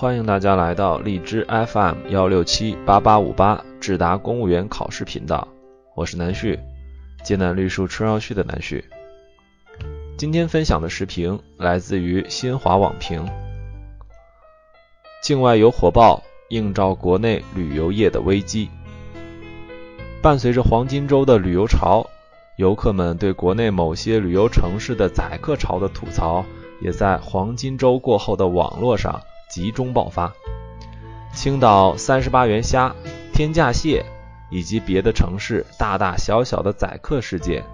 欢迎大家来到荔枝 FM 幺六七八八五八智达公务员考试频道，我是南旭，艰难绿树春绕旭的南旭。今天分享的视频来自于新华网评，境外游火爆映照国内旅游业的危机。伴随着黄金周的旅游潮，游客们对国内某些旅游城市的宰客潮的吐槽，也在黄金周过后的网络上集中爆发。青岛三十八元虾、天价蟹以及别的城市大大小小的宰客事件，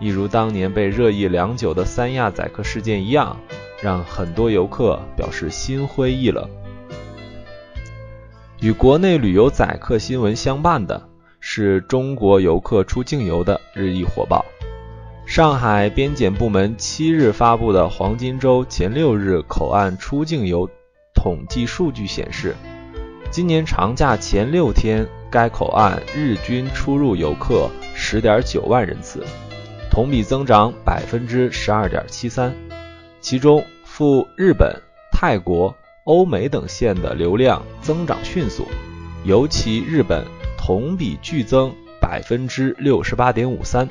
一如当年被热议良久的三亚宰客事件一样，让很多游客表示心灰意冷。与国内旅游宰客新闻相伴的。是中国游客出境游的日益火爆。上海边检部门七日发布的黄金周前六日口岸出境游统计数据显示，今年长假前六天，该口岸日均出入游客十点九万人次，同比增长百分之十二点七三。其中赴日本、泰国、欧美等线的流量增长迅速，尤其日本。同比剧增百分之六十八点五三。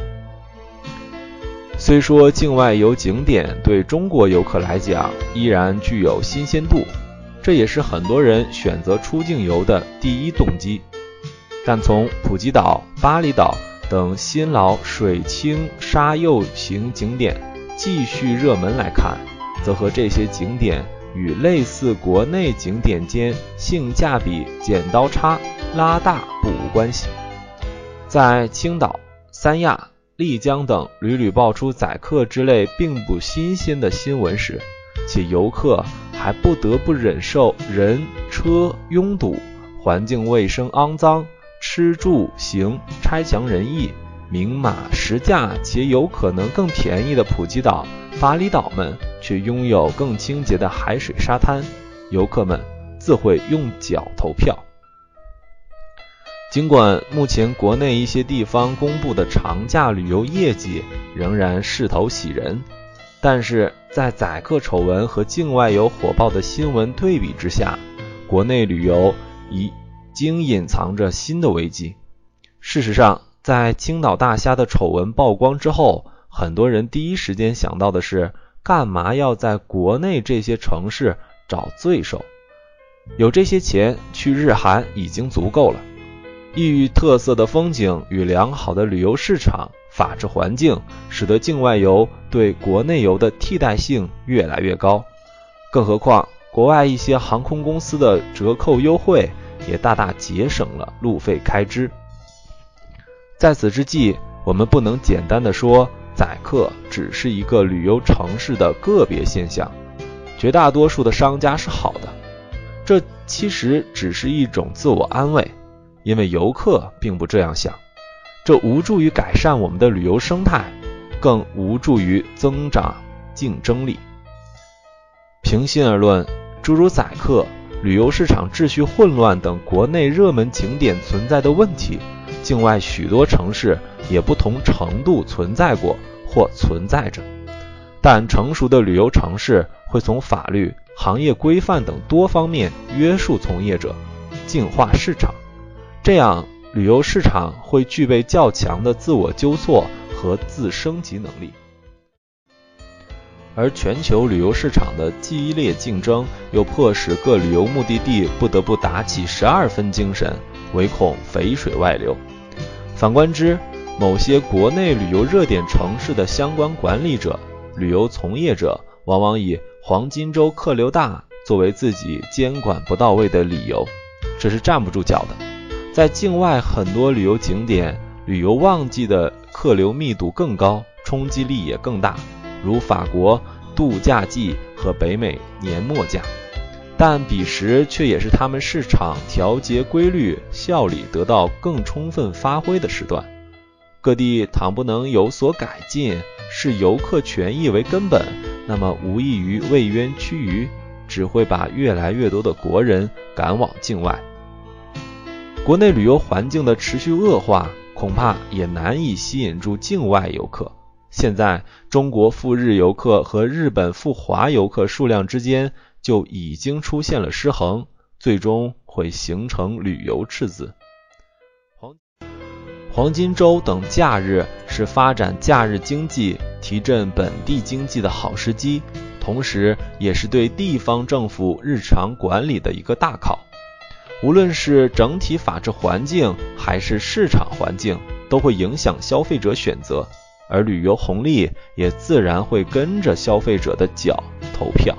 虽说境外游景点对中国游客来讲依然具有新鲜度，这也是很多人选择出境游的第一动机。但从普吉岛、巴厘岛等新老水清沙幼型景点继续热门来看，则和这些景点与类似国内景点间性价比剪刀差。拉大不无关系。在青岛、三亚、丽江等屡屡爆出宰客之类并不新鲜的新闻时，且游客还不得不忍受人车拥堵、环境卫生肮脏、吃住行差强人意、明码实价且有可能更便宜的普吉岛、巴厘岛们，却拥有更清洁的海水沙滩，游客们自会用脚投票。尽管目前国内一些地方公布的长假旅游业绩仍然势头喜人，但是在宰客丑闻和境外游火爆的新闻对比之下，国内旅游已经隐藏着新的危机。事实上，在青岛大虾的丑闻曝光之后，很多人第一时间想到的是，干嘛要在国内这些城市找罪受？有这些钱去日韩已经足够了。异域特色的风景与良好的旅游市场、法治环境，使得境外游对国内游的替代性越来越高。更何况，国外一些航空公司的折扣优惠也大大节省了路费开支。在此之际，我们不能简单的说宰客只是一个旅游城市的个别现象，绝大多数的商家是好的，这其实只是一种自我安慰。因为游客并不这样想，这无助于改善我们的旅游生态，更无助于增长竞争力。平心而论，诸如宰客、旅游市场秩序混乱等国内热门景点存在的问题，境外许多城市也不同程度存在过或存在着。但成熟的旅游城市会从法律、行业规范等多方面约束从业者，净化市场。这样，旅游市场会具备较强的自我纠错和自升级能力。而全球旅游市场的激烈竞争，又迫使各旅游目的地不得不打起十二分精神，唯恐肥水外流。反观之，某些国内旅游热点城市的相关管理者、旅游从业者，往往以黄金周客流大作为自己监管不到位的理由，这是站不住脚的。在境外很多旅游景点，旅游旺季的客流密度更高，冲击力也更大，如法国度假季和北美年末假。但彼时却也是他们市场调节规律、效力得到更充分发挥的时段。各地倘不能有所改进，视游客权益为根本，那么无异于为冤屈鱼，只会把越来越多的国人赶往境外。国内旅游环境的持续恶化，恐怕也难以吸引住境外游客。现在，中国赴日游客和日本赴华游客数量之间就已经出现了失衡，最终会形成旅游赤字。黄黄金周等假日是发展假日经济、提振本地经济的好时机，同时也是对地方政府日常管理的一个大考。无论是整体法治环境还是市场环境，都会影响消费者选择，而旅游红利也自然会跟着消费者的脚投票。